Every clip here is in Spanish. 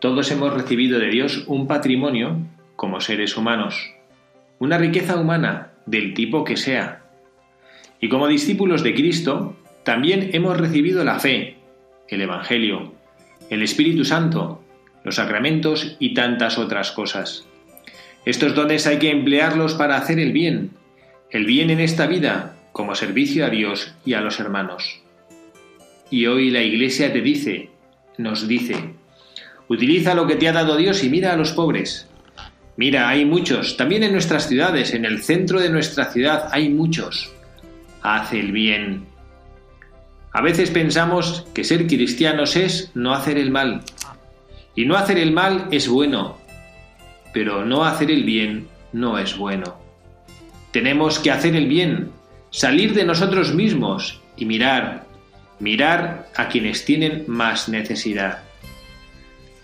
Todos hemos recibido de Dios un patrimonio como seres humanos, una riqueza humana del tipo que sea. Y como discípulos de Cristo, también hemos recibido la fe, el Evangelio, el Espíritu Santo, los sacramentos y tantas otras cosas. Estos dones hay que emplearlos para hacer el bien, el bien en esta vida, como servicio a Dios y a los hermanos. Y hoy la Iglesia te dice, nos dice, Utiliza lo que te ha dado Dios y mira a los pobres. Mira, hay muchos, también en nuestras ciudades, en el centro de nuestra ciudad hay muchos. Haz el bien. A veces pensamos que ser cristianos es no hacer el mal. Y no hacer el mal es bueno, pero no hacer el bien no es bueno. Tenemos que hacer el bien, salir de nosotros mismos y mirar, mirar a quienes tienen más necesidad.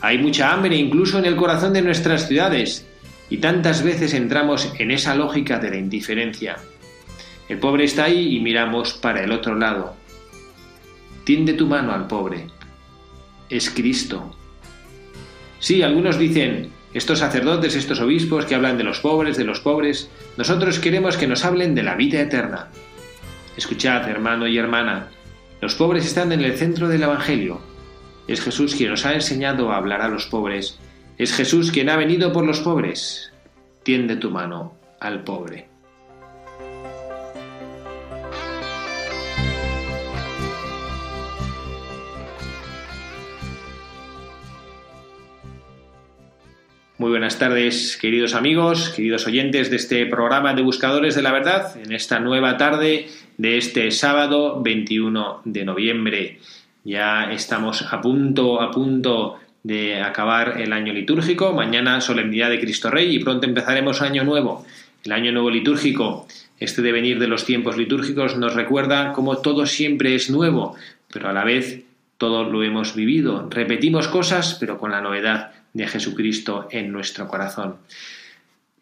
Hay mucha hambre incluso en el corazón de nuestras ciudades y tantas veces entramos en esa lógica de la indiferencia. El pobre está ahí y miramos para el otro lado. Tiende tu mano al pobre. Es Cristo. Sí, algunos dicen, estos sacerdotes, estos obispos que hablan de los pobres, de los pobres, nosotros queremos que nos hablen de la vida eterna. Escuchad, hermano y hermana, los pobres están en el centro del Evangelio, es Jesús quien nos ha enseñado a hablar a los pobres. Es Jesús quien ha venido por los pobres. Tiende tu mano al pobre. Muy buenas tardes, queridos amigos, queridos oyentes de este programa de Buscadores de la Verdad, en esta nueva tarde de este sábado 21 de noviembre. Ya estamos a punto, a punto de acabar el año litúrgico. Mañana solemnidad de Cristo Rey y pronto empezaremos año nuevo. El año nuevo litúrgico, este devenir de los tiempos litúrgicos nos recuerda cómo todo siempre es nuevo, pero a la vez todo lo hemos vivido. Repetimos cosas, pero con la novedad de Jesucristo en nuestro corazón.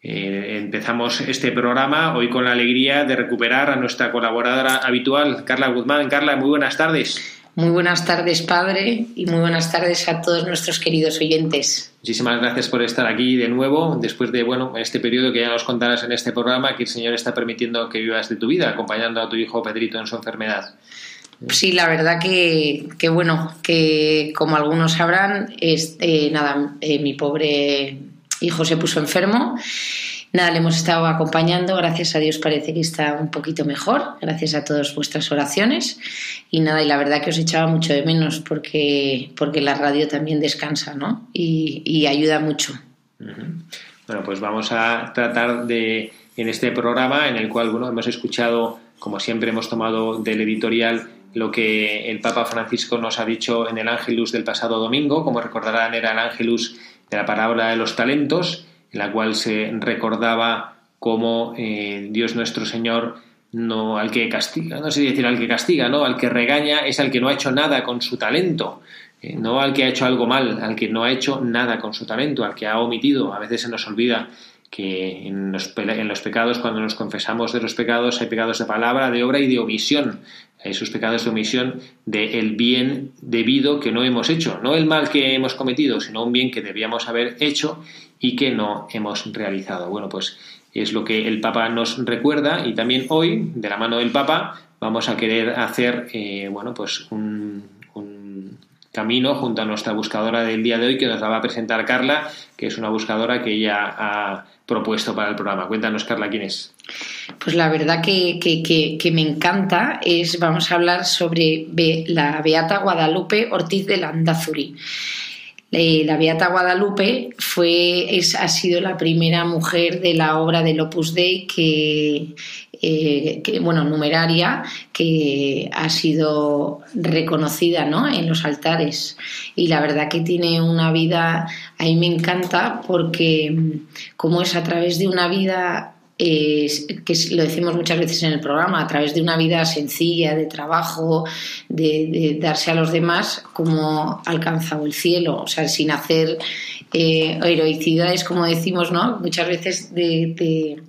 Eh, empezamos este programa hoy con la alegría de recuperar a nuestra colaboradora habitual, Carla Guzmán. Carla, muy buenas tardes. Muy buenas tardes, padre, y muy buenas tardes a todos nuestros queridos oyentes. Muchísimas gracias por estar aquí de nuevo, después de bueno, este periodo que ya nos contarás en este programa, que el Señor está permitiendo que vivas de tu vida, acompañando a tu hijo Pedrito en su enfermedad. Sí, la verdad que, bueno, que como algunos sabrán, este, nada, eh, mi pobre hijo se puso enfermo Nada, le hemos estado acompañando, gracias a Dios parece que está un poquito mejor, gracias a todas vuestras oraciones. Y nada, y la verdad que os echaba mucho de menos porque, porque la radio también descansa, ¿no? Y, ayuda mucho. Bueno, pues vamos a tratar de, en este programa, en el cual hemos escuchado, como siempre hemos tomado del editorial, lo que el Papa Francisco nos ha dicho en el Ángelus del pasado domingo, como recordarán era el Ángelus de la parábola de los talentos, en la cual se recordaba cómo eh, Dios nuestro Señor no al que castiga, no sé decir al que castiga, no, al que regaña es al que no ha hecho nada con su talento, eh, no al que ha hecho algo mal, al que no ha hecho nada con su talento, al que ha omitido. A veces se nos olvida que en los, pecados, cuando nos confesamos de los pecados, hay pecados de palabra, de obra y de omisión. Hay esos pecados de omisión del bien debido que no hemos hecho, no el mal que hemos cometido, sino un bien que debíamos haber hecho y que no hemos realizado. Bueno, pues es lo que el Papa nos recuerda y también hoy, de la mano del Papa, vamos a querer hacer, eh, bueno, pues un, camino junto a nuestra buscadora del día de hoy que nos la va a presentar Carla, que es una buscadora que ella ha propuesto para el programa. Cuéntanos, Carla, quién es. Pues la verdad que, que, me encanta es, vamos a hablar sobre la Beata Guadalupe Ortiz de Landazuri. La Beata Guadalupe fue, es, ha sido la primera mujer de la obra del Opus Dei que, eh, bueno, numeraria, que ha sido reconocida ¿no? en los altares. Y la verdad que tiene una vida, a me encanta porque como es a través de una vida que lo decimos muchas veces en el programa, a través de una vida sencilla, de trabajo, de, darse a los demás, como alcanzado el cielo, o sea, sin hacer eh, heroicidades, como decimos, ¿no? Muchas veces de,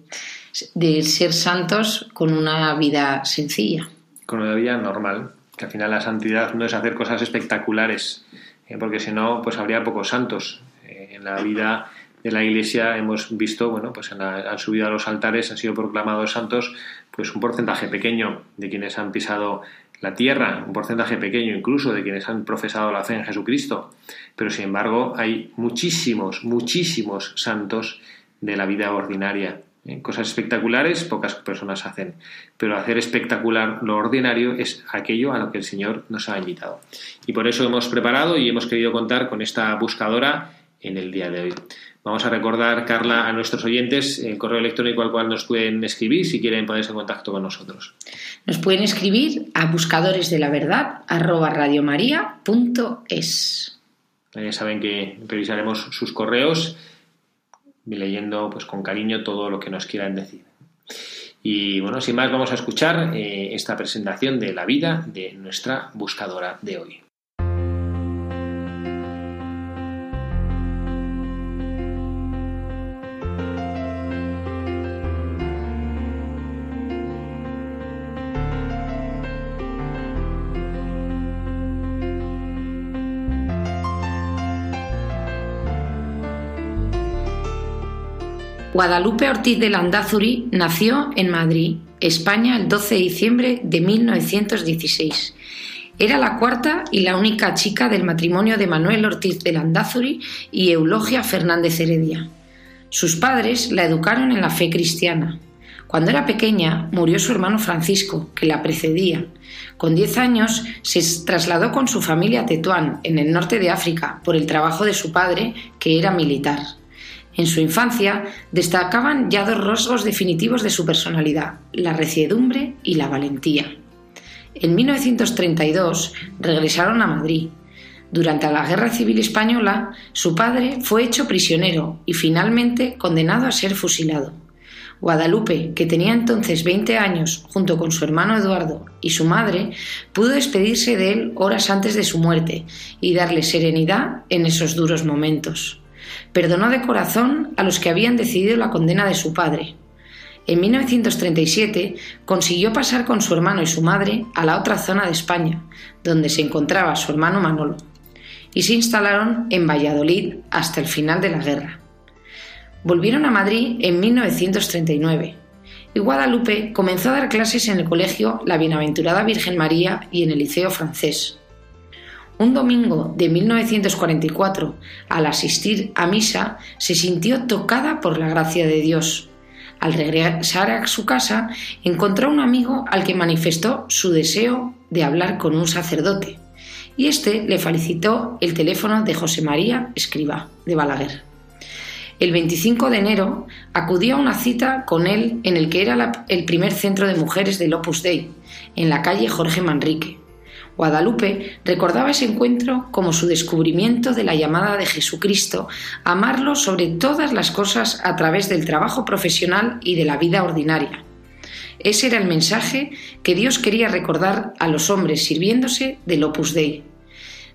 de, ser santos con una vida sencilla. Con una vida normal, que al final la santidad no es hacer cosas espectaculares, eh, porque si no, pues habría pocos santos. Eh, en la vida de la Iglesia hemos visto, bueno, pues han subido a los altares, han sido proclamados santos, pues un porcentaje pequeño de quienes han pisado la tierra, un porcentaje pequeño incluso de quienes han profesado la fe en Jesucristo. Pero sin embargo hay muchísimos, muchísimos santos de la vida ordinaria. ¿eh? Cosas espectaculares pocas personas hacen, pero hacer espectacular lo ordinario es aquello a lo que el Señor nos ha invitado. Y por eso hemos preparado y hemos querido contar con esta buscadora en el día de hoy. Vamos a recordar, Carla, a nuestros oyentes el correo electrónico al cual nos pueden escribir si quieren ponerse en contacto con nosotros. Nos pueden escribir a buscadores de la verdad Ya saben que revisaremos sus correos leyendo pues con cariño todo lo que nos quieran decir. Y bueno, sin más, vamos a escuchar eh, esta presentación de la vida de nuestra buscadora de hoy. Guadalupe Ortiz de Landázuri nació en Madrid, España, el 12 de diciembre de 1916. Era la cuarta y la única chica del matrimonio de Manuel Ortiz de Landázuri y Eulogia Fernández Heredia. Sus padres la educaron en la fe cristiana. Cuando era pequeña murió su hermano Francisco, que la precedía. Con diez años se trasladó con su familia a Tetuán, en el norte de África, por el trabajo de su padre, que era militar. En su infancia destacaban ya dos rasgos definitivos de su personalidad, la reciedumbre y la valentía. En 1932 regresaron a Madrid. Durante la Guerra Civil Española, su padre fue hecho prisionero y finalmente condenado a ser fusilado. Guadalupe, que tenía entonces 20 años, junto con su hermano Eduardo y su madre, pudo despedirse de él horas antes de su muerte y darle serenidad en esos duros momentos. Perdonó de corazón a los que habían decidido la condena de su padre. En 1937 consiguió pasar con su hermano y su madre a la otra zona de España, donde se encontraba su hermano Manolo, y se instalaron en Valladolid hasta el final de la guerra. Volvieron a Madrid en 1939 y Guadalupe comenzó a dar clases en el colegio La Bienaventurada Virgen María y en el Liceo Francés. Un domingo de 1944, al asistir a misa, se sintió tocada por la gracia de Dios. Al regresar a su casa, encontró un amigo al que manifestó su deseo de hablar con un sacerdote, y éste le felicitó el teléfono de José María Escriba, de Balaguer. El 25 de enero acudió a una cita con él en el que era el primer centro de mujeres del Opus Dei, en la calle Jorge Manrique. Guadalupe recordaba ese encuentro como su descubrimiento de la llamada de Jesucristo, amarlo sobre todas las cosas a través del trabajo profesional y de la vida ordinaria. Ese era el mensaje que Dios quería recordar a los hombres sirviéndose del Opus Dei.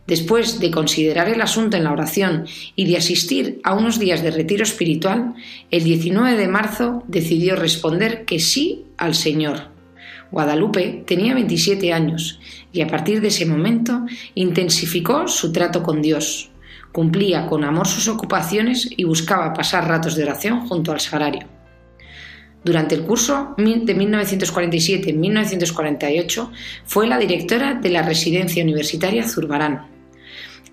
Después de considerar el asunto en la oración y de asistir a unos días de retiro espiritual, el 19 de marzo decidió responder que sí al Señor. Guadalupe tenía 27 años y a partir de ese momento intensificó su trato con Dios. Cumplía con amor sus ocupaciones y buscaba pasar ratos de oración junto al sagrario. Durante el curso de 1947-1948 fue la directora de la residencia universitaria Zurbarán.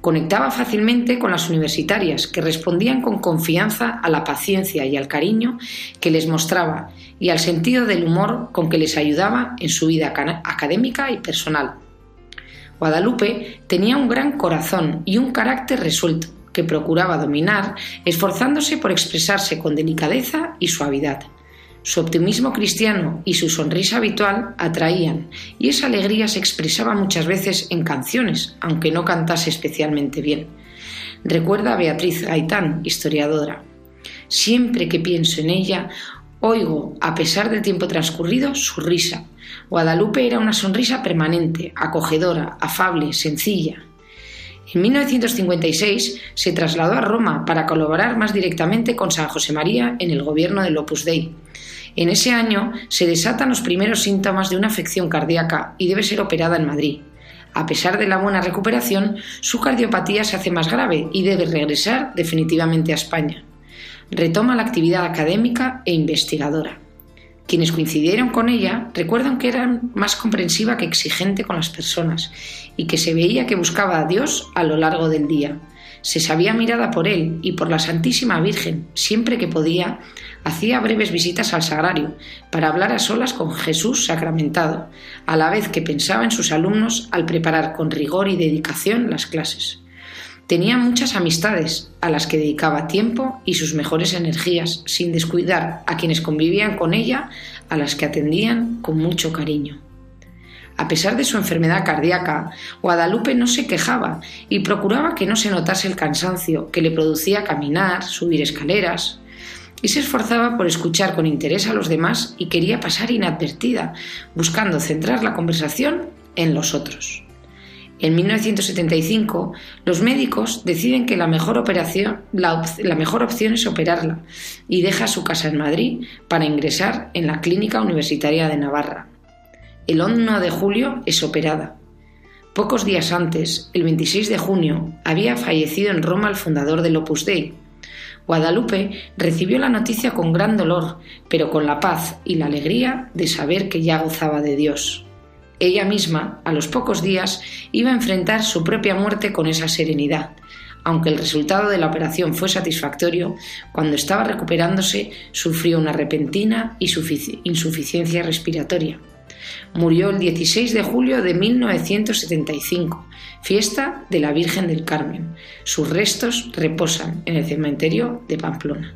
Conectaba fácilmente con las universitarias, que respondían con confianza a la paciencia y al cariño que les mostraba y al sentido del humor con que les ayudaba en su vida académica y personal. Guadalupe tenía un gran corazón y un carácter resuelto, que procuraba dominar, esforzándose por expresarse con delicadeza y suavidad. Su optimismo cristiano y su sonrisa habitual atraían, y esa alegría se expresaba muchas veces en canciones, aunque no cantase especialmente bien. Recuerda a Beatriz Gaitán, historiadora. Siempre que pienso en ella, oigo, a pesar del tiempo transcurrido, su risa. Guadalupe era una sonrisa permanente, acogedora, afable, sencilla. En 1956 se trasladó a Roma para colaborar más directamente con San José María en el gobierno del Opus Dei. En ese año se desatan los primeros síntomas de una afección cardíaca y debe ser operada en Madrid. A pesar de la buena recuperación, su cardiopatía se hace más grave y debe regresar definitivamente a España. Retoma la actividad académica e investigadora. Quienes coincidieron con ella recuerdan que era más comprensiva que exigente con las personas y que se veía que buscaba a Dios a lo largo del día. Se sabía mirada por él y por la Santísima Virgen siempre que podía hacía breves visitas al sagrario para hablar a solas con Jesús sacramentado, a la vez que pensaba en sus alumnos al preparar con rigor y dedicación las clases. Tenía muchas amistades a las que dedicaba tiempo y sus mejores energías, sin descuidar a quienes convivían con ella, a las que atendían con mucho cariño. A pesar de su enfermedad cardíaca, Guadalupe no se quejaba y procuraba que no se notase el cansancio que le producía caminar, subir escaleras, y se esforzaba por escuchar con interés a los demás y quería pasar inadvertida, buscando centrar la conversación en los otros. En 1975, los médicos deciden que la mejor, operación, la, la mejor opción es operarla y deja su casa en Madrid para ingresar en la Clínica Universitaria de Navarra. El 1 de julio es operada. Pocos días antes, el 26 de junio, había fallecido en Roma el fundador del Opus Dei, Guadalupe recibió la noticia con gran dolor, pero con la paz y la alegría de saber que ya gozaba de Dios. Ella misma, a los pocos días, iba a enfrentar su propia muerte con esa serenidad. Aunque el resultado de la operación fue satisfactorio, cuando estaba recuperándose sufrió una repentina insuficiencia respiratoria. Murió el 16 de julio de 1975, fiesta de la Virgen del Carmen. Sus restos reposan en el cementerio de Pamplona.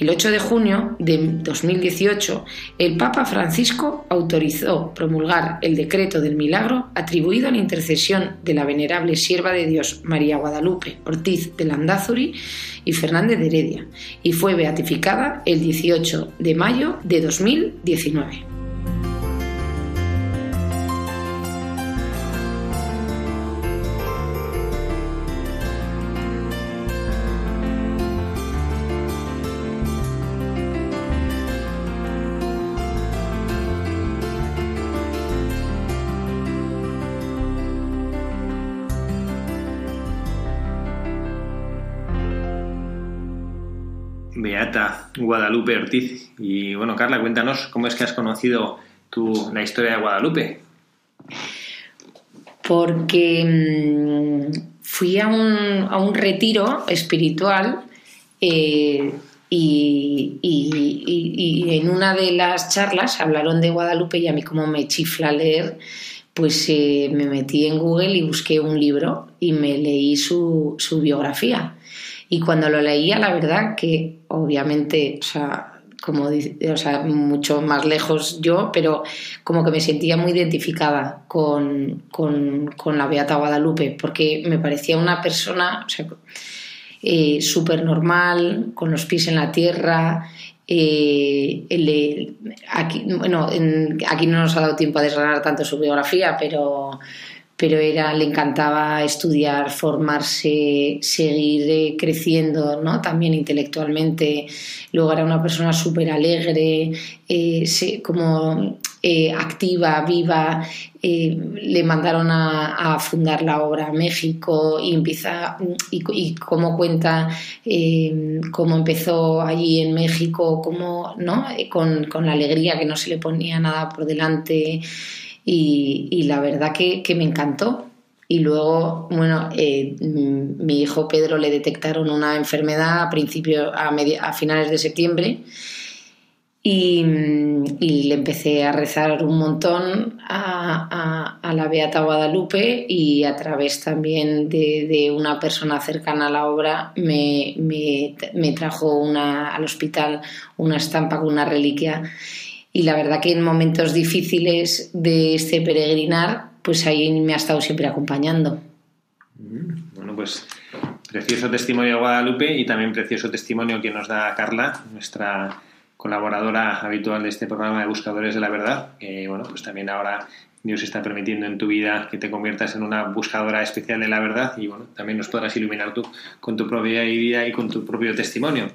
El 8 de junio de 2018, el Papa Francisco autorizó promulgar el decreto del milagro atribuido a la intercesión de la venerable sierva de Dios María Guadalupe Ortiz de Landázuri y Fernández de Heredia, y fue beatificada el 18 de mayo de 2019. Beata Guadalupe Ortiz. Y bueno, Carla, cuéntanos cómo es que has conocido tú la historia de Guadalupe. Porque mm, fui a un, a un, retiro espiritual eh, y, y, en una de las charlas hablaron de Guadalupe y a mí como me chifla leer, pues eh, me metí en Google y busqué un libro y me leí su, su biografía. Y cuando lo leía, la verdad que obviamente, o sea, como o mucho más lejos yo, pero como que me sentía muy identificada con, la Beata Guadalupe, porque me parecía una persona eh, súper normal, con los pies en la tierra. Eh, aquí, bueno, aquí no nos ha dado tiempo a desgranar tanto su biografía, pero pero era, le encantaba estudiar, formarse, seguir eh, creciendo, ¿no? También intelectualmente. Luego era una persona súper alegre, eh, como eh, activa, viva. le mandaron a, fundar la obra México y empieza y cómo cuenta cómo empezó allí en México, cómo, ¿no? Con, con la alegría que no se le ponía nada por delante y, la verdad que, me encantó. Y luego, bueno, eh, mi hijo Pedro le detectaron una enfermedad a, principio, a, a finales de septiembre Y, le empecé a rezar un montón a, la Beata Guadalupe y a través también de, una persona cercana a la obra me, me, trajo una, al hospital una estampa con una reliquia. Y la verdad que en momentos difíciles de este peregrinar, pues ahí me ha estado siempre acompañando. Mm, bueno, pues precioso testimonio de Guadalupe y también precioso testimonio que nos da Carla, nuestra colaboradora habitual de este programa de Buscadores de la Verdad, que bueno, pues también ahora Dios está permitiendo en tu vida que te conviertas en una buscadora especial de la verdad y bueno, también nos podrás iluminar tú con tu propia vida y con tu propio testimonio.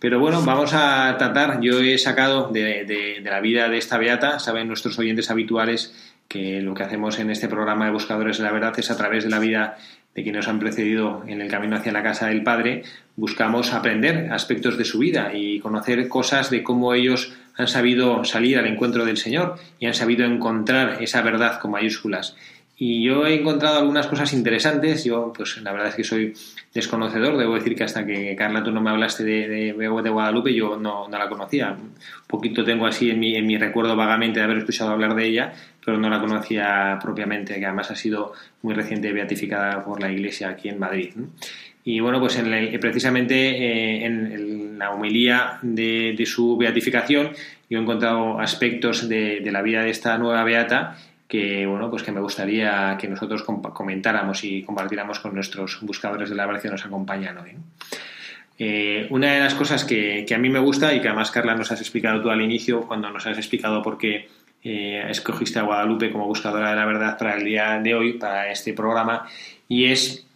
Pero bueno, vamos a tratar, yo he sacado de, la vida de esta beata, saben nuestros oyentes habituales que lo que hacemos en este programa de Buscadores de la Verdad es a través de la vida de quienes nos han precedido en el camino hacia la casa del Padre, buscamos aprender aspectos de su vida y conocer cosas de cómo ellos han sabido salir al encuentro del Señor y han sabido encontrar esa verdad con mayúsculas. Y yo he encontrado algunas cosas interesantes. Yo, pues la verdad es que soy desconocedor. Debo decir que hasta que Carla tú no me hablaste de, de, de Guadalupe, yo no, no, la conocía. Un poquito tengo así en mi, en mi recuerdo vagamente de haber escuchado hablar de ella, pero no la conocía propiamente, que además ha sido muy reciente beatificada por la Iglesia aquí en Madrid. Y bueno, pues en precisamente eh, en, la homilía de, de, su beatificación yo he encontrado aspectos de, de la vida de esta nueva beata que bueno pues que me gustaría que nosotros comentáramos y compartiéramos con nuestros buscadores de la verdad que nos acompañan hoy. Eh, una de las cosas que, a mí me gusta y que además Carla nos has explicado tú al inicio cuando nos has explicado por qué eh, escogiste a Guadalupe como buscadora de la verdad para el día de hoy, para este programa, y es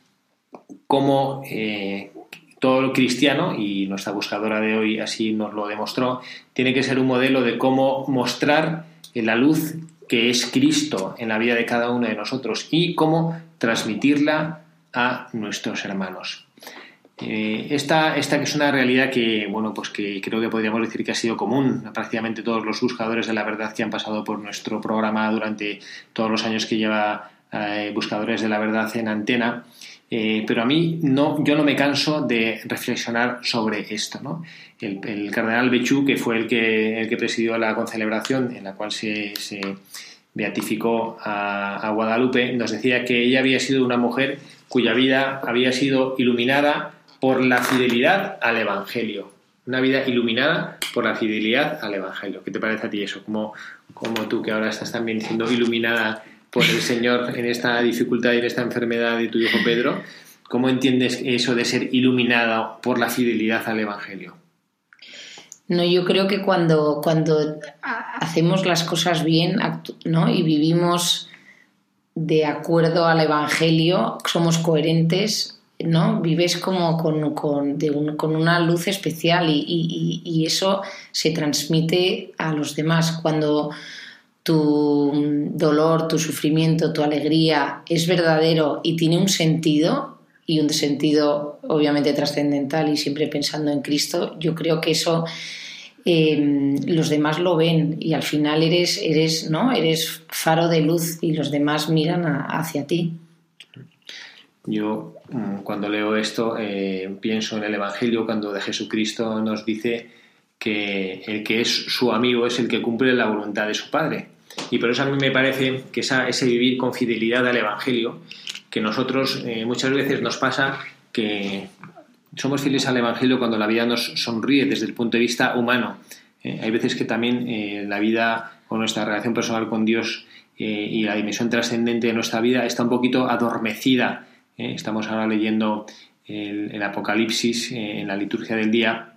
cómo eh, todo el cristiano, y nuestra buscadora de hoy así nos lo demostró, tiene que ser un modelo de cómo mostrar la luz que es Cristo en la vida de cada uno de nosotros y cómo transmitirla a nuestros hermanos. Eh, esta, esta es una realidad que, bueno, pues que creo que podríamos decir que ha sido común a prácticamente todos los buscadores de la verdad que han pasado por nuestro programa durante todos los años que lleva eh, Buscadores de la Verdad en antena. Eh, pero a mí no, yo no me canso de reflexionar sobre esto. ¿no? El, cardenal Bechú, que fue el que, el que presidió la concelebración en la cual se, beatificó a, Guadalupe, nos decía que ella había sido una mujer cuya vida había sido iluminada por la fidelidad al Evangelio. Una vida iluminada por la fidelidad al Evangelio. ¿Qué te parece a ti eso? Como, como tú que ahora estás también siendo iluminada por el Señor en esta dificultad y en esta enfermedad de tu hijo Pedro. ¿Cómo entiendes eso de ser iluminado por la fidelidad al Evangelio? No, yo creo que cuando, cuando hacemos las cosas bien ¿no? y vivimos de acuerdo al Evangelio, somos coherentes, ¿no? Vives como con, con, con una luz especial y, y, y, eso se transmite a los demás. Cuando, tu dolor, tu sufrimiento, tu alegría es verdadero y tiene un sentido y un sentido obviamente trascendental y siempre pensando en Cristo, yo creo que eso eh, los demás lo ven y al final eres, eres, ¿no? eres faro de luz y los demás miran hacia ti. Yo mm, cuando leo esto eh, pienso en el Evangelio cuando de Jesucristo nos dice que el que es su amigo es el que cumple la voluntad de su Padre. Y por eso a mí me parece que esa, ese vivir con fidelidad al Evangelio, que nosotros eh, muchas veces nos pasa que somos fieles al Evangelio cuando la vida nos sonríe desde el punto de vista humano. Eh, hay veces que también eh, la vida o nuestra relación personal con Dios y la dimensión trascendente de nuestra vida está un poquito adormecida. estamos ahora leyendo el, el Apocalipsis en la liturgia del día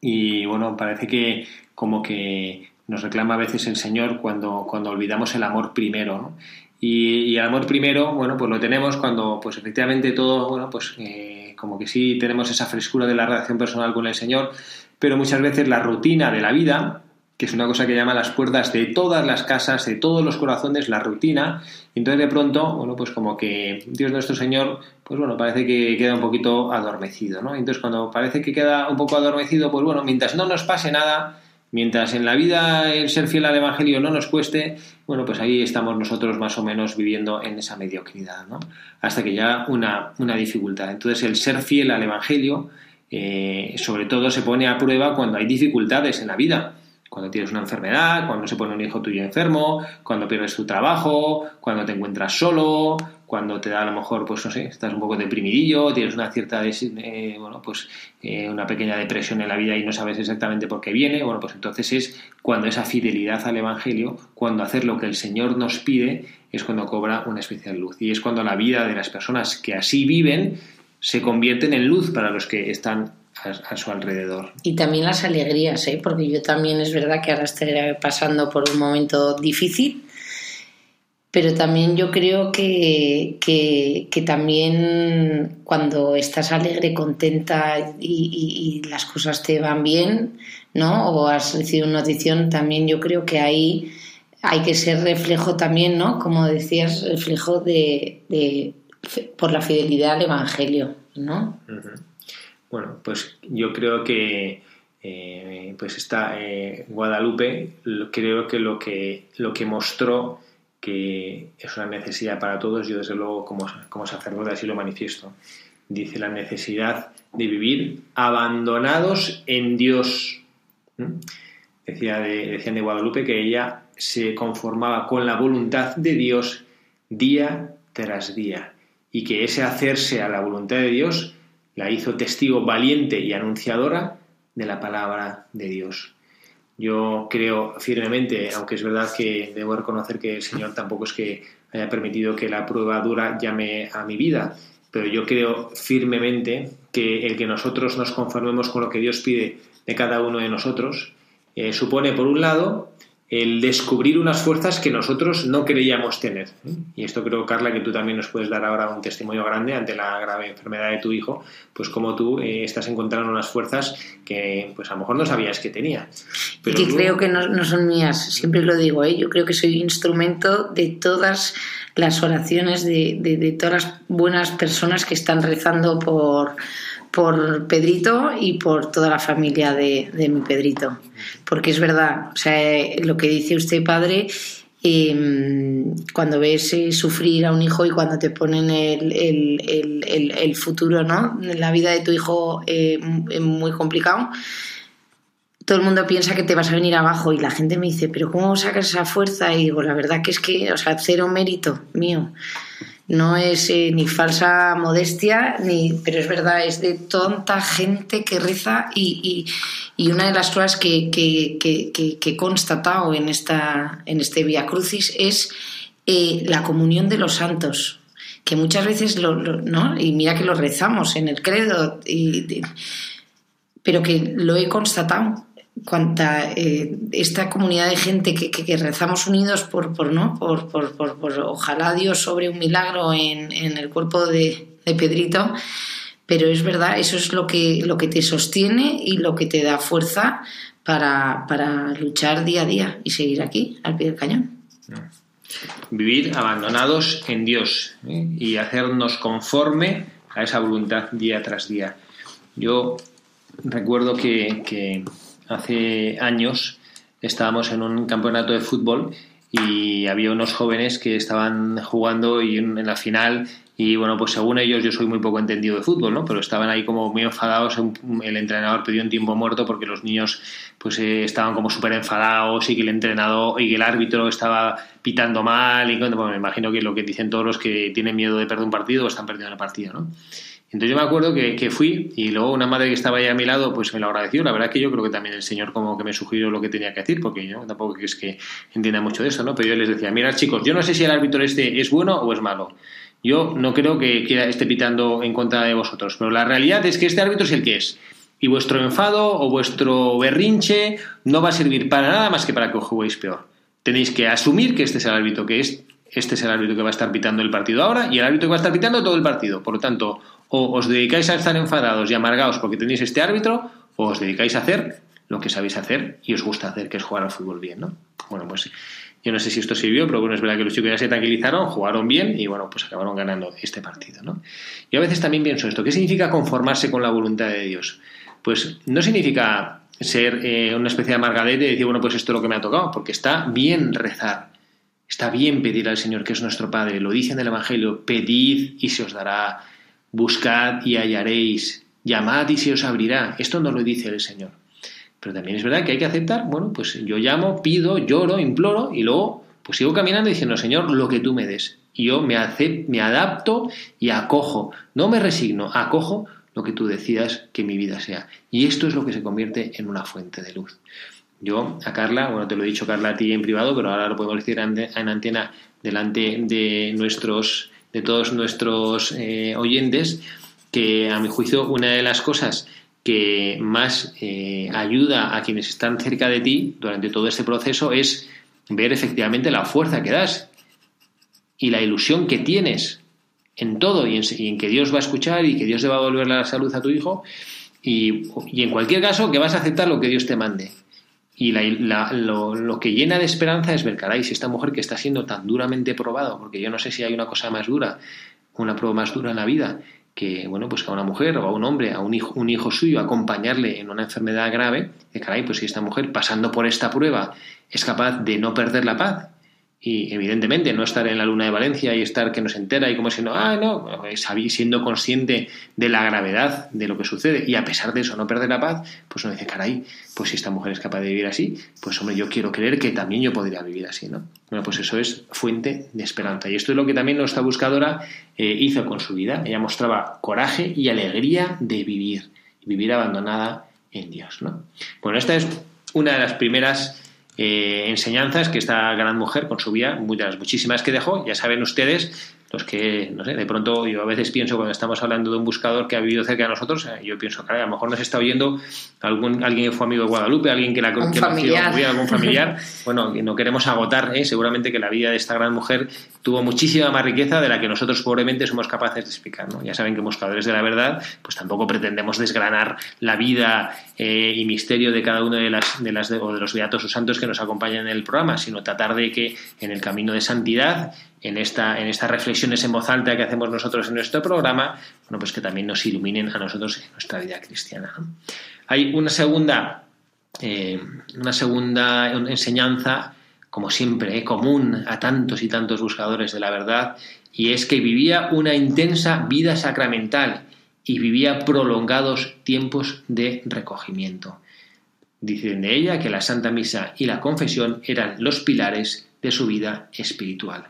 y bueno, parece que como que nos reclama a veces el Señor cuando, cuando olvidamos el amor primero. Y, el amor primero, bueno, pues lo tenemos cuando, pues efectivamente todo, bueno, pues eh, como que sí tenemos esa frescura de la relación personal con el Señor, pero muchas veces la rutina de la vida, que es una cosa que llama las puertas de todas las casas, de todos los corazones, la rutina, y entonces de pronto, bueno, pues como que Dios nuestro Señor, pues bueno, parece que queda un poquito adormecido, ¿no? Entonces cuando parece que queda un poco adormecido, pues bueno, mientras no nos pase nada, Mientras en la vida el ser fiel al Evangelio no nos cueste, bueno, pues ahí estamos nosotros más o menos viviendo en esa mediocridad, ¿no? Hasta que ya una, una dificultad. Entonces el ser fiel al Evangelio, eh, sobre todo, se pone a prueba cuando hay dificultades en la vida, cuando tienes una enfermedad, cuando se pone un hijo tuyo enfermo, cuando pierdes tu trabajo, cuando te encuentras solo, cuando te da a lo mejor, pues no sé, estás un poco deprimidillo, tienes una cierta, eh, bueno, pues eh, una pequeña depresión en la vida y no sabes exactamente por qué viene, bueno, pues entonces es cuando esa fidelidad al Evangelio, cuando hacer lo que el Señor nos pide, es cuando cobra una especial luz. Y es cuando la vida de las personas que así viven se convierten en luz para los que están a, su alrededor. Y también las alegrías, ¿eh? porque yo también es verdad que ahora estoy pasando por un momento difícil pero también yo creo que, que, también cuando estás alegre, contenta y, las cosas te van bien, ¿no? O has recibido una notición, también yo creo que ahí hay que ser reflejo también, ¿no? Como decías, reflejo de, de por la fidelidad al Evangelio, ¿no? Bueno, pues yo creo que eh, pues está eh, Guadalupe, creo que lo que lo que mostró que es una necesidad para todos, yo desde luego como, como sacerdote así lo manifiesto. Dice la necesidad de vivir abandonados en Dios. Decía de, decían de Guadalupe que ella se conformaba con la voluntad de Dios día tras día y que ese hacerse a la voluntad de Dios la hizo testigo valiente y anunciadora de la palabra de Dios. Yo creo firmemente, aunque es verdad que debo reconocer que el Señor tampoco es que haya permitido que la prueba dura llame a mi vida, pero yo creo firmemente que el que nosotros nos conformemos con lo que Dios pide de cada uno de nosotros eh, supone, por un lado, el descubrir unas fuerzas que nosotros no creíamos tener. Y esto creo, Carla, que tú también nos puedes dar ahora un testimonio grande ante la grave enfermedad de tu hijo, pues como tú eh, estás encontrando unas fuerzas que pues a lo mejor no sabías que tenía. Pero y que creo que no, son mías, siempre lo digo, ¿eh? yo creo que soy instrumento de todas las oraciones de, de todas las buenas personas que están rezando por por Pedrito y por toda la familia de, mi Pedrito. Porque es verdad, o sea, lo que dice usted, padre, em, cuando ves eh, sufrir a un hijo y cuando te ponen el, futuro, ¿no? La vida de tu hijo eh, muy complicado, todo el mundo piensa que te vas a venir abajo y la gente me dice, pero ¿cómo sacas esa fuerza? Y digo, la verdad que es que, o sea, cero mérito mío no es eh, ni falsa modestia, ni, pero es verdad, es de tanta gente que reza y, una de las cosas que, he constatado en, esta, en este Via Crucis es eh, la comunión de los santos, que muchas veces, lo, ¿no? y mira que lo rezamos en el credo, pero que lo he constatado cuanta eh, esta comunidad de gente que, rezamos unidos por, por no por, por, ojalá Dios sobre un milagro en, el cuerpo de, Pedrito pero es verdad eso es lo que lo que te sostiene y lo que te da fuerza para, para luchar día a día y seguir aquí al pie del cañón. Vivir abandonados en Dios ¿eh? y hacernos conforme a esa voluntad día tras día. Yo recuerdo que hace años estábamos en un campeonato de fútbol y había unos jóvenes que estaban jugando y en, la final y bueno, pues según ellos yo soy muy poco entendido de fútbol, ¿no? Pero estaban ahí como muy enfadados, el entrenador pidió un tiempo muerto porque los niños pues eh, estaban como súper enfadados y que el entrenador y que el árbitro estaba pitando mal y bueno, me imagino que lo que dicen todos los que tienen miedo de perder un partido están perdiendo el partido, ¿no? Entonces yo me acuerdo que, fui y luego una madre que estaba ahí a mi lado pues me lo agradeció. La verdad que yo creo que también el Señor como que me sugirió lo que tenía que decir, porque yo tampoco es que entienda mucho de eso, ¿no? Pero yo les decía, mira chicos, yo no sé si el árbitro este es bueno o es malo. Yo no creo que esté pitando en contra de vosotros, pero la realidad es que este árbitro es el que es. Y vuestro enfado o vuestro berrinche no va a servir para nada más que para que os juguéis peor. Tenéis que asumir que este es el árbitro que es, este es el árbitro que va a estar pitando el partido ahora y el árbitro que va a estar pitando todo el partido. Por lo tanto, o os dedicáis a estar enfadados y amargados porque tenéis este árbitro, o os dedicáis a hacer lo que sabéis hacer y os gusta hacer, que es jugar al fútbol bien, ¿no? Bueno, pues yo no sé si esto sirvió, pero bueno, es verdad que los chicos ya se tranquilizaron, jugaron bien y bueno, pues acabaron ganando este partido, ¿no? Y a veces también pienso esto, ¿qué significa conformarse con la voluntad de Dios? Pues no significa ser eh, una especie de amargadete y decir, bueno, pues esto es lo que me ha tocado, porque está bien rezar, está bien pedir al Señor que es nuestro Padre, lo dice en el Evangelio, pedid y se os dará, Buscad y hallaréis, llamad y se os abrirá. Esto no lo dice el Señor. Pero también es verdad que hay que aceptar, bueno, pues yo llamo, pido, lloro, imploro y luego pues sigo caminando diciendo, Señor, lo que tú me des. Y yo me, me adapto y acojo, no me resigno, acojo lo que tú decidas que mi vida sea. Y esto es lo que se convierte en una fuente de luz. Yo a Carla, bueno, te lo he dicho Carla a ti en privado, pero ahora lo podemos decir en antena delante de nuestros, de todos nuestros eh, oyentes, que a mi juicio una de las cosas que más eh, ayuda a quienes están cerca de ti durante todo este proceso es ver efectivamente la fuerza que das y la ilusión que tienes en todo y en, que Dios va a escuchar y que Dios te va a volver la salud a tu hijo y, en cualquier caso que vas a aceptar lo que Dios te mande. Y lo, que llena de esperanza es ver, caray, si esta mujer que está siendo tan duramente probada, porque yo no sé si hay una cosa más dura, una prueba más dura en la vida, que, bueno, pues a una mujer o a un hombre, a un hijo, un hijo suyo, acompañarle en una enfermedad grave, de caray, pues si esta mujer pasando por esta prueba es capaz de no perder la paz y evidentemente no estar en la luna de Valencia y estar que no se entera y como si no, ah, no, siendo consciente de la gravedad de lo que sucede y a pesar de eso no perder la paz, pues uno dice, caray, pues si esta mujer es capaz de vivir así, pues hombre, yo quiero creer que también yo podría vivir así, ¿no? Bueno, pues eso es fuente de esperanza. Y esto es lo que también nuestra buscadora eh, hizo con su vida. Ella mostraba coraje y alegría de vivir, vivir abandonada en Dios, ¿no? Bueno, esta es una de las primeras eh, enseñanzas que esta gran mujer con su vida, muchas, muchísimas que dejó, ya saben ustedes, los que, no sé, de pronto yo a veces pienso cuando estamos hablando de un buscador que ha vivido cerca de nosotros, eh, yo pienso, que a lo mejor nos está oyendo algún, alguien que fue amigo de Guadalupe, alguien que la que familiar. algún familiar. bueno, no queremos agotar, ¿eh? seguramente que la vida de esta gran mujer tuvo muchísima más riqueza de la que nosotros pobremente somos capaces de explicar. ¿no? Ya saben que buscadores de la verdad, pues tampoco pretendemos desgranar la vida eh, y misterio de cada uno de las de las de, o de los beatos o santos que nos acompañan en el programa, sino tratar de que en el camino de santidad en, esta, en estas reflexiones en voz alta que hacemos nosotros en nuestro programa, bueno, pues que también nos iluminen a nosotros en nuestra vida cristiana. Hay una segunda, eh, una segunda enseñanza, como siempre, eh, común a tantos y tantos buscadores de la verdad, y es que vivía una intensa vida sacramental y vivía prolongados tiempos de recogimiento. Dicen de ella que la Santa Misa y la confesión eran los pilares de su vida espiritual.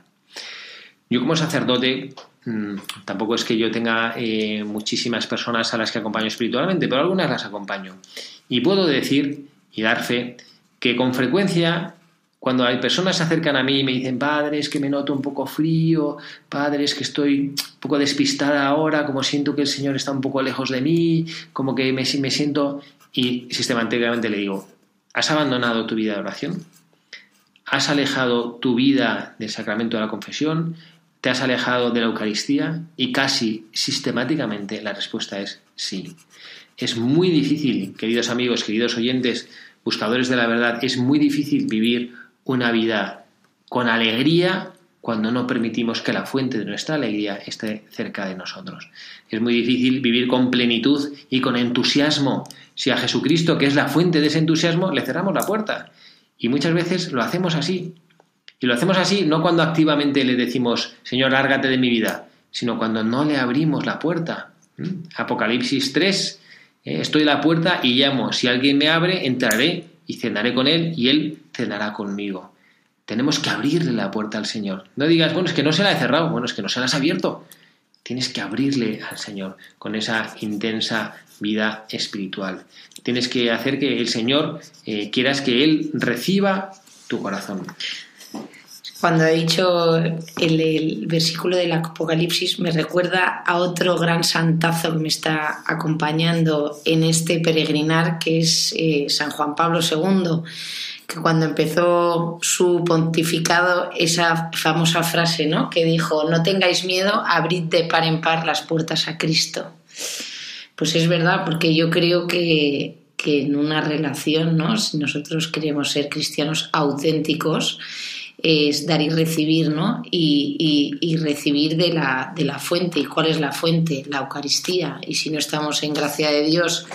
Yo como sacerdote mm, tampoco es que yo tenga eh, muchísimas personas a las que acompaño espiritualmente, pero algunas las acompaño. Y puedo decir y dar fe que con frecuencia cuando hay personas se acercan a mí y me dicen, padre, es que me noto un poco frío, padre, es que estoy un poco despistada ahora, como siento que el Señor está un poco lejos de mí, como que me, me siento... Y sistemáticamente le digo, ¿has abandonado tu vida de oración? ¿Has alejado tu vida del sacramento de la confesión? ¿Te has alejado de la Eucaristía? Y casi sistemáticamente la respuesta es sí. Es muy difícil, queridos amigos, queridos oyentes, buscadores de la verdad, es muy difícil vivir una vida con alegría cuando no permitimos que la fuente de nuestra alegría esté cerca de nosotros. Es muy difícil vivir con plenitud y con entusiasmo si a Jesucristo, que es la fuente de ese entusiasmo, le cerramos la puerta. Y muchas veces lo hacemos así, y lo hacemos así no cuando activamente le decimos, Señor, lárgate de mi vida, sino cuando no le abrimos la puerta. ¿Mm? Apocalipsis 3, eh, estoy a la puerta y llamo, si alguien me abre, entraré y cenaré con él y él cenará conmigo. Tenemos que abrirle la puerta al Señor. No digas, bueno, es que no se la he cerrado, bueno, es que no se la has abierto. Tienes que abrirle al Señor con esa intensa vida espiritual. Tienes que hacer que el Señor eh, quieras que Él reciba tu corazón. Cuando ha dicho el, versículo del Apocalipsis, me recuerda a otro gran santazo que me está acompañando en este peregrinar, que es eh, San Juan Pablo II, que cuando empezó su pontificado, esa famosa frase, ¿no? Que dijo, no tengáis miedo, abrid de par en par las puertas a Cristo. Pues es verdad, porque yo creo que, que en una relación, ¿no? Si nosotros queremos ser cristianos auténticos, es dar y recibir, ¿no? Y, recibir de la, de la fuente. ¿Y cuál es la fuente? La Eucaristía. Y si no estamos en gracia de Dios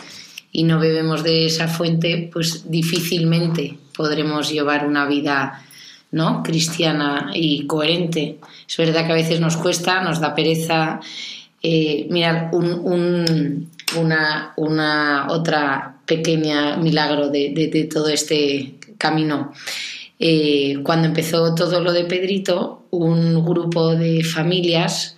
y no bebemos de esa fuente, pues difícilmente podremos llevar una vida ¿no? cristiana y coherente. Es verdad que a veces nos cuesta, nos da pereza. Eh, mirar, un, una, una otra pequeña milagro de, todo este camino. Eh, cuando empezó todo lo de Pedrito, un grupo de familias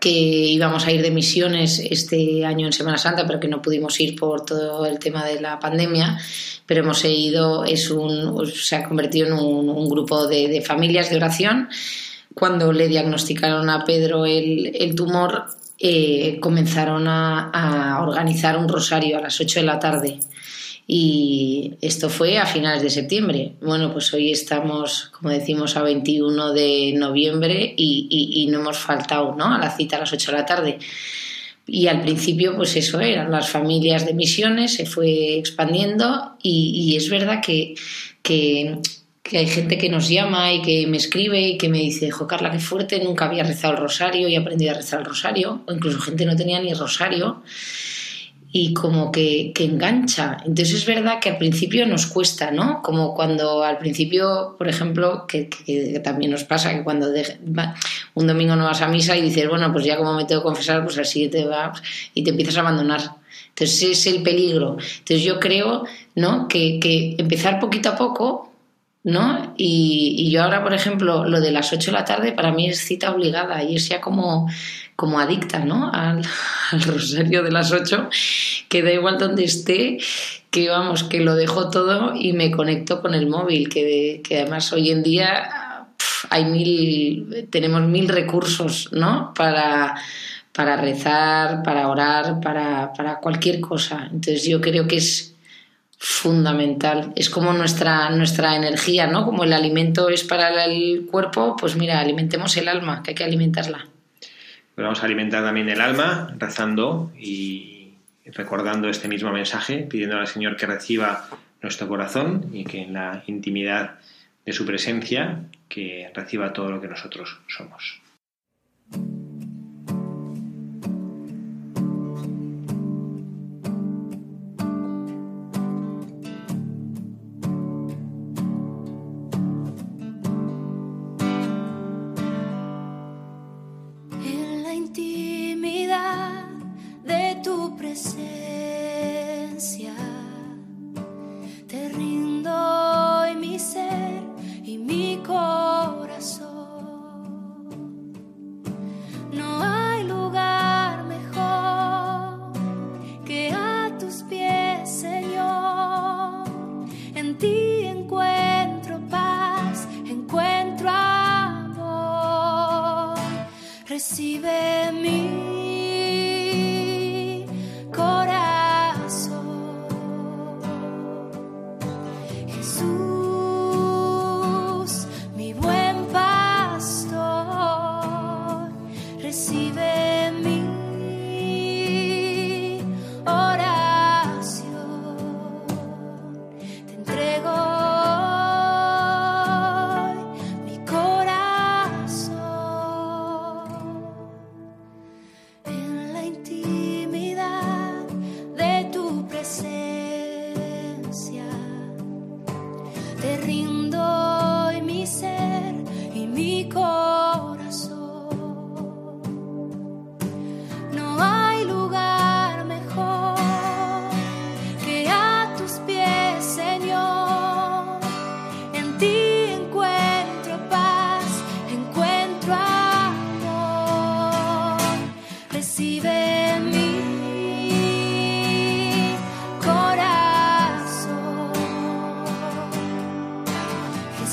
que íbamos a ir de misiones este año en Semana Santa, pero que no pudimos ir por todo el tema de la pandemia, pero hemos ido, es un, se ha convertido en un, grupo de, familias de oración. Cuando le diagnosticaron a Pedro el, tumor, eh, comenzaron a, a, organizar un rosario a las 8 de la tarde y esto fue a finales de septiembre. Bueno, pues hoy estamos, como decimos, a 21 de noviembre y, no hemos faltado ¿no? a la cita a las 8 de la tarde. Y al principio, pues eso eran las familias de misiones, se fue expandiendo y, es verdad que, que, hay gente que nos llama y que me escribe y que me dice, jo Carla, qué fuerte, nunca había rezado el rosario y he aprendido a rezar el rosario, o incluso gente no tenía ni rosario y como que, engancha. Entonces es verdad que al principio nos cuesta, ¿no? Como cuando al principio, por ejemplo, que, también nos pasa que cuando un domingo no vas a misa y dices, bueno, pues ya como me tengo que confesar, pues al siguiente vas y te empiezas a abandonar. Entonces es el peligro. Entonces yo creo, ¿no? Que, que empezar poquito a poco, ¿no? Y, yo ahora, por ejemplo, lo de las 8 de la tarde para mí es cita obligada y es ya como como adicta ¿no? al, rosario de las ocho, que da igual donde esté, que vamos, que lo dejo todo y me conecto con el móvil, que, que además hoy en día hay mil, tenemos mil recursos ¿no? para, para rezar, para orar, para, para cualquier cosa. Entonces yo creo que es fundamental. Es como nuestra, nuestra energía, ¿no? Como el alimento es para el cuerpo, pues mira, alimentemos el alma, que hay que alimentarla vamos a alimentar también el alma rezando y recordando este mismo mensaje, pidiendo al Señor que reciba nuestro corazón y que en la intimidad de su presencia, que reciba todo lo que nosotros somos.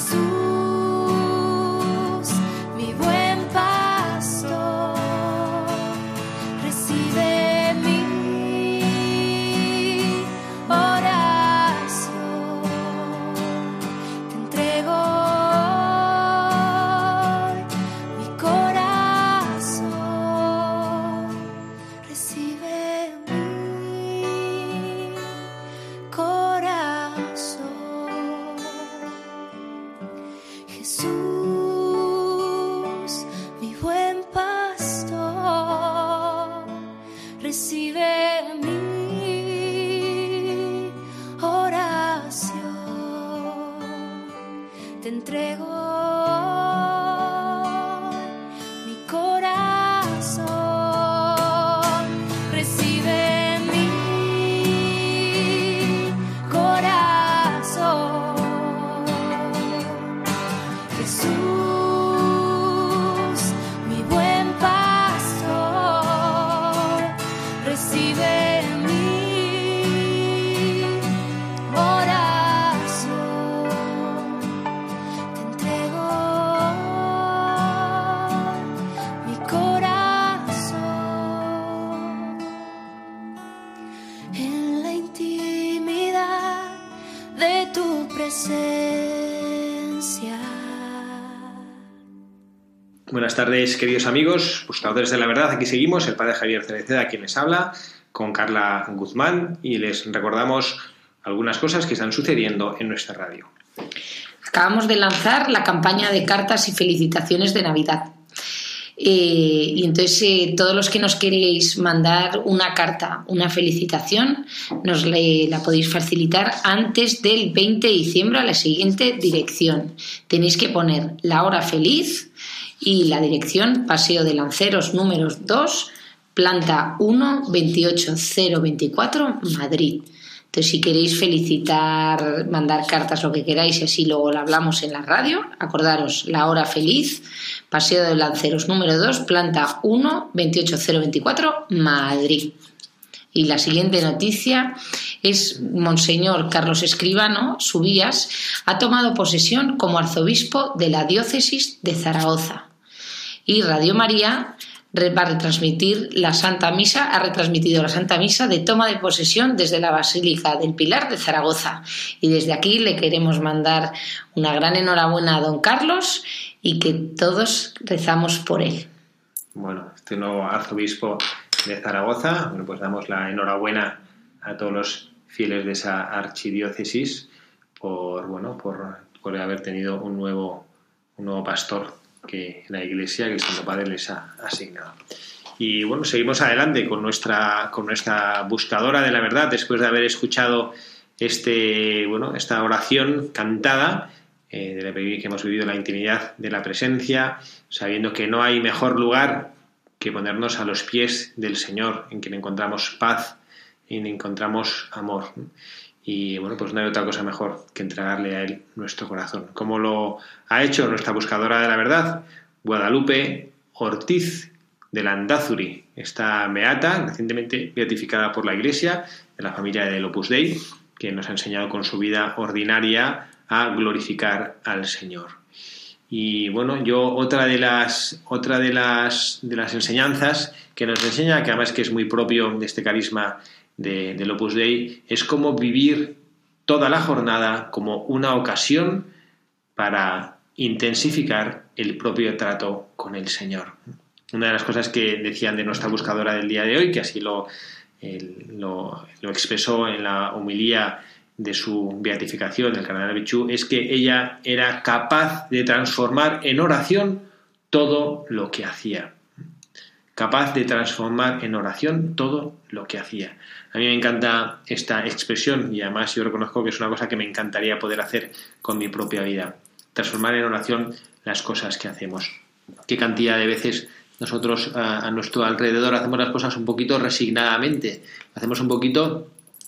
Mi presencia. Buenas tardes, queridos amigos, buscadores de la verdad. Aquí seguimos, el padre Javier Cereceda quien les habla, con Carla Guzmán, y les recordamos algunas cosas que están sucediendo en nuestra radio. Acabamos de lanzar la campaña de cartas y felicitaciones de Navidad. Eh, y entonces eh, todos los que nos queréis mandar una carta, una felicitación, nos la podéis facilitar antes del 20 de diciembre a la siguiente dirección. Tenéis que poner la hora feliz y la dirección Paseo de Lanceros números 2, planta 1, 28024, Madrid. Entonces, si queréis felicitar, mandar cartas, lo que queráis, y así luego lo hablamos en la radio, acordaros, la hora feliz, Paseo de Lanceros número 2, planta 1, 28024, Madrid. Y la siguiente noticia es Monseñor Carlos Escribano Subías ha tomado posesión como arzobispo de la diócesis de Zaragoza. Y Radio María va a retransmitir la Santa Misa, ha retransmitido la Santa Misa de toma de posesión desde la Basílica del Pilar de Zaragoza. Y desde aquí le queremos mandar una gran enhorabuena a don Carlos y que todos rezamos por él. Bueno, este nuevo arzobispo de Zaragoza, bueno, pues damos la enhorabuena a todos los fieles de esa archidiócesis por, bueno, por, por haber tenido un nuevo, un nuevo pastor que la Iglesia, que el Santo Padre les ha asignado. Y bueno, seguimos adelante con nuestra, con nuestra buscadora de la verdad, después de haber escuchado este, bueno, esta oración cantada, eh, de la que hemos vivido la intimidad de la presencia, sabiendo que no hay mejor lugar que ponernos a los pies del Señor, en quien encontramos paz en encontramos amor. Y bueno, pues no hay otra cosa mejor que entregarle a Él nuestro corazón. Como lo ha hecho nuestra buscadora de la verdad, Guadalupe Ortiz de Landazuri, esta beata, recientemente beatificada por la Iglesia, de la familia del Opus Dei, que nos ha enseñado con su vida ordinaria a glorificar al Señor. Y bueno, yo otra de las otra de las de las enseñanzas que nos enseña, que además que es muy propio de este carisma de, del Opus Dei, es cómo vivir toda la jornada como una ocasión para intensificar el propio trato con el Señor. Una de las cosas que decían de nuestra buscadora del día de hoy, que así lo, lo, expresó en la homilía de su beatificación, el cardenal Bichú, es que ella era capaz de transformar en oración todo lo que hacía. Capaz de transformar en oración todo lo que hacía. A mí me encanta esta expresión y además yo reconozco que es una cosa que me encantaría poder hacer con mi propia vida. Transformar en oración las cosas que hacemos. Qué cantidad de veces nosotros a, a nuestro alrededor hacemos las cosas un poquito resignadamente. Hacemos un poquito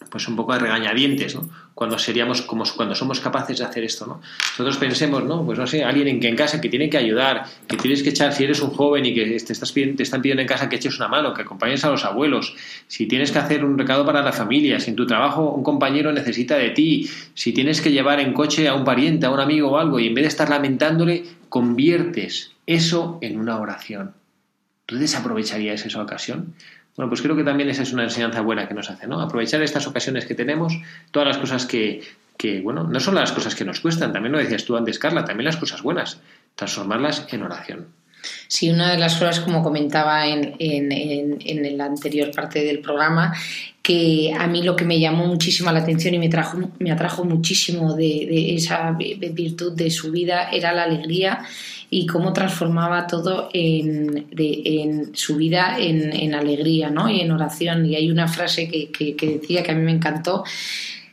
pues un poco de regañadientes, ¿no? Cuando seríamos como cuando somos capaces de hacer esto, ¿no? Nosotros pensemos, ¿no? Pues no sé, alguien en que en casa que tiene que ayudar, que tienes que echar, si eres un joven y que te, estás pidiendo, te están pidiendo en casa que eches una mano, que acompañes a los abuelos, si tienes que hacer un recado para la familia, si en tu trabajo un compañero necesita de ti, si tienes que llevar en coche a un pariente, a un amigo o algo, y en vez de estar lamentándole, conviertes eso en una oración. ¿Tú desaprovecharías esa ocasión? Bueno, pues creo que también esa es una enseñanza buena que nos hace, ¿no? Aprovechar estas ocasiones que tenemos, todas las cosas que, que, bueno, no son las cosas que nos cuestan, también lo decías tú antes, Carla, también las cosas buenas, transformarlas en oración. Sí, una de las cosas, como comentaba en, en, en, en la anterior parte del programa, que a mí lo que me llamó muchísimo la atención y me, trajo, me atrajo muchísimo de, de esa virtud de su vida era la alegría y cómo transformaba todo en, su vida en, alegría ¿no? y en oración. Y hay una frase que, que, que decía que a mí me encantó,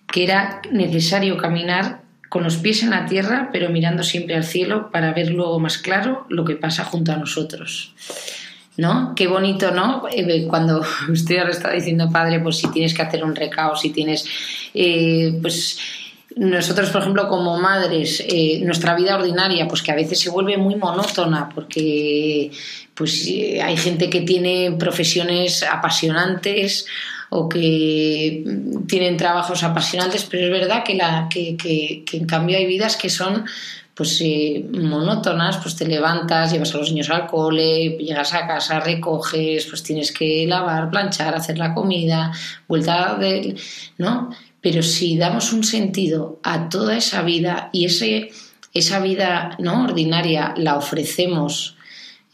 que era necesario caminar con los pies en la tierra, pero mirando siempre al cielo para ver luego más claro lo que pasa junto a nosotros. ¿No? Qué bonito, ¿no? Eh, cuando usted ahora está diciendo, padre, pues si tienes que hacer un recao, si tienes, eh, pues nosotros, por ejemplo, como madres, eh, nuestra vida ordinaria, pues que a veces se vuelve muy monótona, porque pues hay gente que tiene profesiones apasionantes o que tienen trabajos apasionantes, pero es verdad que, la, que, que, que en cambio hay vidas que son pues eh, monótonas, pues te levantas, llevas a los niños al cole, llegas a casa, recoges, pues tienes que lavar, planchar, hacer la comida, vuelta de, ¿no? Pero si damos un sentido a toda esa vida y ese, esa vida ¿no? ordinaria la ofrecemos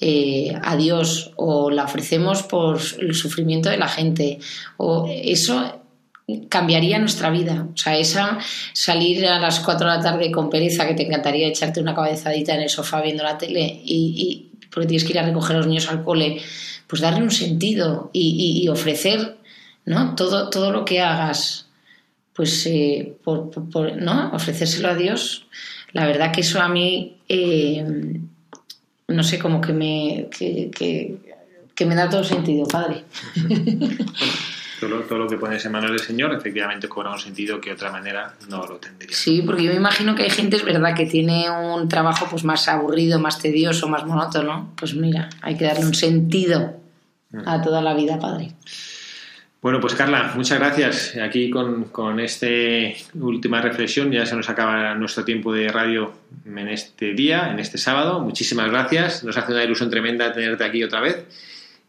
eh, a Dios o la ofrecemos por el sufrimiento de la gente, o eso cambiaría nuestra vida. O sea, esa salir a las 4 de la tarde con pereza, que te encantaría echarte una cabezadita en el sofá viendo la tele y, porque tienes que ir a recoger a los niños al cole, pues darle un sentido y, ofrecer ¿no? todo, todo lo que hagas, pues eh, por, ¿no? ofrecérselo a Dios. La verdad que eso a mí, eh, no sé, como que me, que, que me da todo sentido, padre. todo lo, que pones en manos del Señor efectivamente cobra un sentido que de otra manera no lo tendría. Sí, porque yo me imagino que hay gente, es verdad, que tiene un trabajo pues más aburrido, más tedioso, más monótono. Pues mira, hay que darle un sentido a toda la vida, Padre. Bueno, pues Carla, muchas gracias. Aquí con, con esta última reflexión ya se nos acaba nuestro tiempo de radio en este día, en este sábado. Muchísimas gracias. Nos hace una ilusión tremenda tenerte aquí otra vez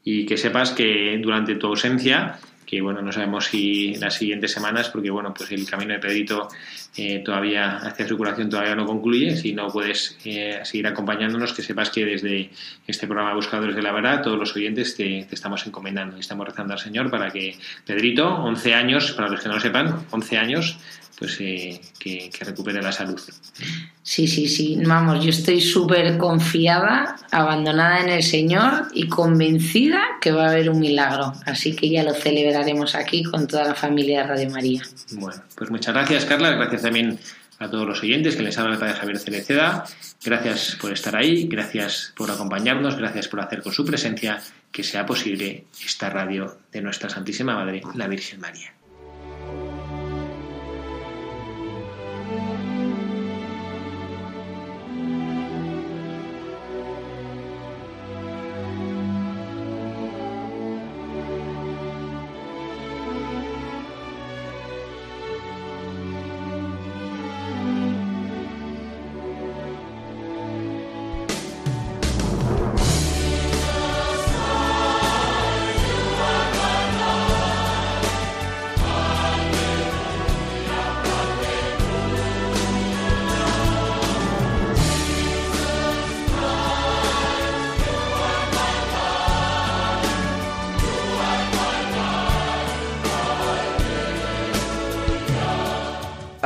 y que sepas que durante tu ausencia que bueno, no sabemos si las siguientes semanas, porque bueno, pues el camino de Pedrito eh, todavía hacia su curación todavía no concluye. Si no puedes eh, seguir acompañándonos, que sepas que desde este programa Buscadores de la Verdad, todos los oyentes te, te, estamos encomendando y estamos rezando al Señor para que Pedrito, 11 años, para los que no lo sepan, 11 años, pues eh, que, recupere la salud. Sí, sí, sí. Vamos, yo estoy súper confiada, abandonada en el Señor y convencida que va a haber un milagro. Así que ya lo celebraremos aquí con toda la familia de Radio María. Bueno, pues muchas gracias, Carla. Gracias también a todos los oyentes que les habla el padre Javier Cereceda. Gracias por estar ahí, gracias por acompañarnos, gracias por hacer con su presencia que sea posible esta radio de nuestra Santísima Madre, la Virgen María.